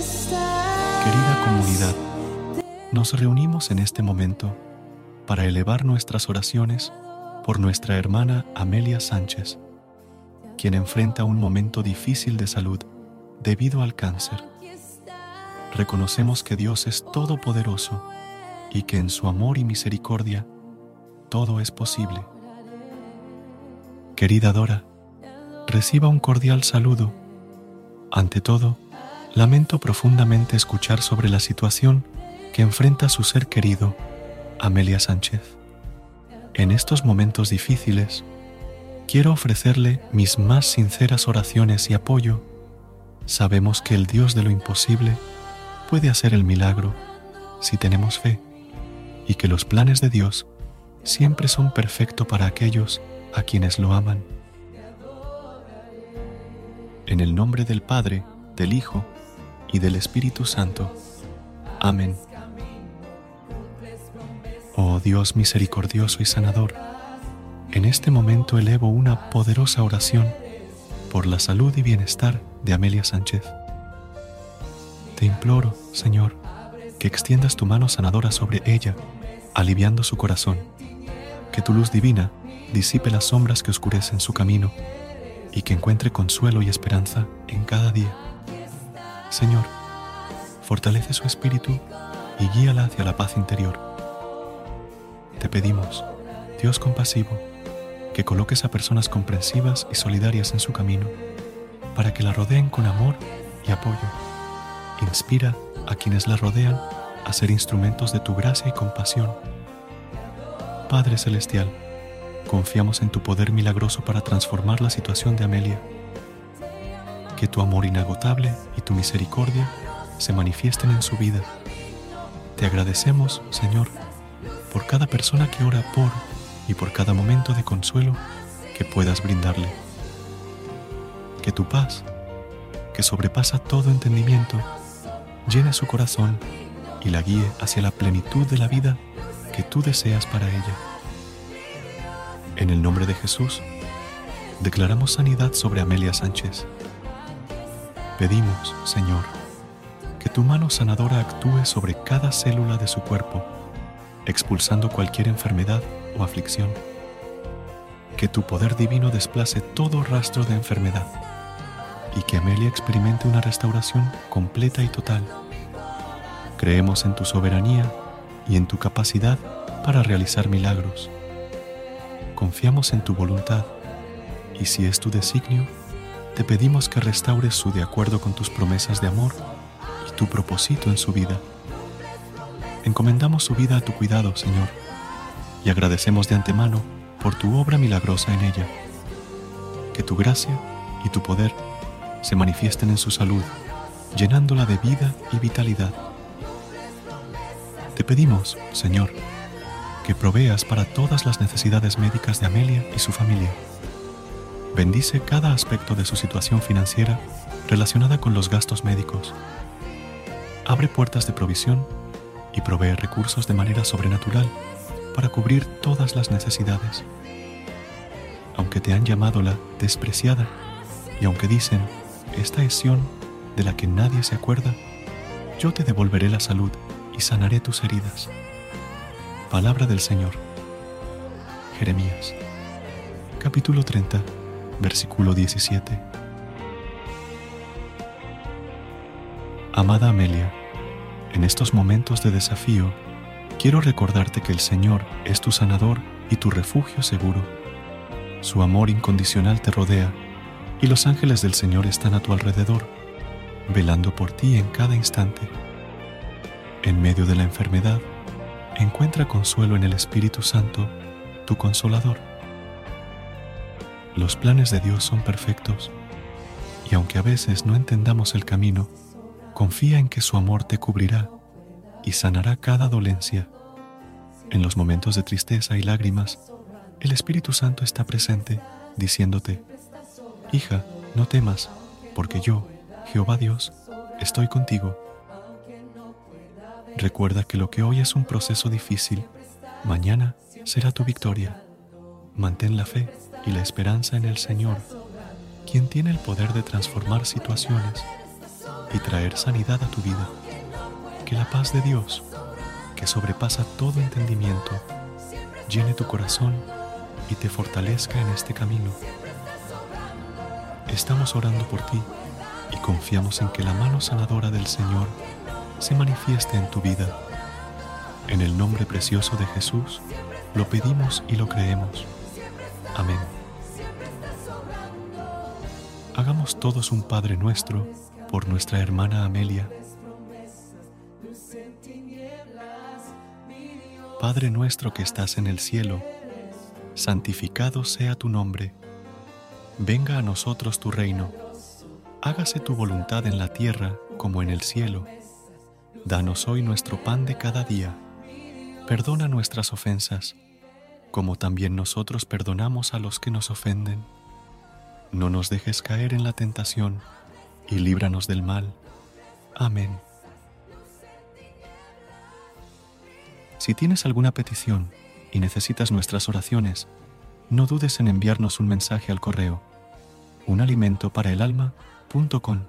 Querida comunidad, nos reunimos en este momento para elevar nuestras oraciones por nuestra hermana Amelia Sánchez, quien enfrenta un momento difícil de salud debido al cáncer. Reconocemos que Dios es todopoderoso y que en su amor y misericordia todo es posible. Querida Dora, reciba un cordial saludo. Ante todo, lamento profundamente escuchar sobre la situación que enfrenta su ser querido, Amelia Sánchez. En estos momentos difíciles, quiero ofrecerle mis más sinceras oraciones y apoyo. Sabemos que el Dios de lo imposible puede hacer el milagro si tenemos fe y que los planes de Dios siempre son perfectos para aquellos a quienes lo aman. En el nombre del Padre, del Hijo y del Espíritu Santo. Amén. Oh Dios misericordioso y sanador, en este momento elevo una poderosa oración por la salud y bienestar de Amelia Sánchez. Te imploro, Señor, que extiendas tu mano sanadora sobre ella, aliviando su corazón, que tu luz divina disipe las sombras que oscurecen su camino y que encuentre consuelo y esperanza en cada día. Señor, fortalece su espíritu y guíala hacia la paz interior. Te pedimos, Dios compasivo, que coloques a personas comprensivas y solidarias en su camino, para que la rodeen con amor y apoyo. Inspira a quienes la rodean a ser instrumentos de tu gracia y compasión. Padre Celestial, confiamos en tu poder milagroso para transformar la situación de Amelia. Que tu amor inagotable y tu misericordia se manifiesten en su vida. Te agradecemos, Señor, por cada persona que ora por y por cada momento de consuelo que puedas brindarle. Que tu paz, que sobrepasa todo entendimiento, llene su corazón y la guíe hacia la plenitud de la vida que tú deseas para ella. En el nombre de Jesús, declaramos sanidad sobre Amelia Sánchez. Pedimos, Señor, que tu mano sanadora actúe sobre cada célula de su cuerpo, expulsando cualquier enfermedad o aflicción. Que tu poder divino desplace todo rastro de enfermedad y que Amelia experimente una restauración completa y total. Creemos en tu soberanía y en tu capacidad para realizar milagros confiamos en tu voluntad y si es tu designio, te pedimos que restaures su de acuerdo con tus promesas de amor y tu propósito en su vida. Encomendamos su vida a tu cuidado, Señor, y agradecemos de antemano por tu obra milagrosa en ella. Que tu gracia y tu poder se manifiesten en su salud, llenándola de vida y vitalidad. Te pedimos, Señor, que proveas para todas las necesidades médicas de Amelia y su familia. Bendice cada aspecto de su situación financiera relacionada con los gastos médicos. Abre puertas de provisión y provee recursos de manera sobrenatural para cubrir todas las necesidades. Aunque te han llamado la despreciada y aunque dicen, esta es de la que nadie se acuerda, yo te devolveré la salud y sanaré tus heridas. Palabra del Señor. Jeremías, capítulo 30, versículo 17. Amada Amelia, en estos momentos de desafío, quiero recordarte que el Señor es tu sanador y tu refugio seguro. Su amor incondicional te rodea y los ángeles del Señor están a tu alrededor, velando por ti en cada instante. En medio de la enfermedad, encuentra consuelo en el Espíritu Santo, tu consolador. Los planes de Dios son perfectos y aunque a veces no entendamos el camino, confía en que su amor te cubrirá y sanará cada dolencia. En los momentos de tristeza y lágrimas, el Espíritu Santo está presente, diciéndote, Hija, no temas, porque yo, Jehová Dios, estoy contigo Recuerda que lo que hoy es un proceso difícil, mañana será tu victoria. Mantén la fe y la esperanza en el Señor, quien tiene el poder de transformar situaciones. y traer sanidad a tu vida. Que la paz de Dios, que sobrepasa todo entendimiento, llene tu corazón y te fortalezca en este camino. Estamos orando por ti y confiamos en que la mano sanadora del Señor se manifieste en tu vida. En el nombre precioso de Jesús, lo pedimos y lo creemos. Amén. Hagamos todos un Padre nuestro por nuestra hermana Amelia. Padre nuestro que estás en el cielo, santificado sea tu nombre. Venga a nosotros tu reino. Hágase tu voluntad en la tierra como en el cielo. Danos hoy nuestro pan de cada día. Perdona nuestras ofensas, como también nosotros perdonamos a los que nos ofenden. No nos dejes caer en la tentación, y líbranos del mal. Amén. Si tienes alguna petición y necesitas nuestras oraciones, no dudes en enviarnos un mensaje al correo unalimentoparaalalma.com.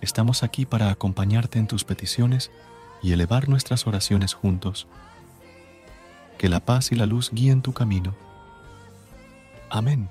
Estamos aquí para acompañarte en tus peticiones y elevar nuestras oraciones juntos. Que la paz y la luz guíen tu camino. Amén.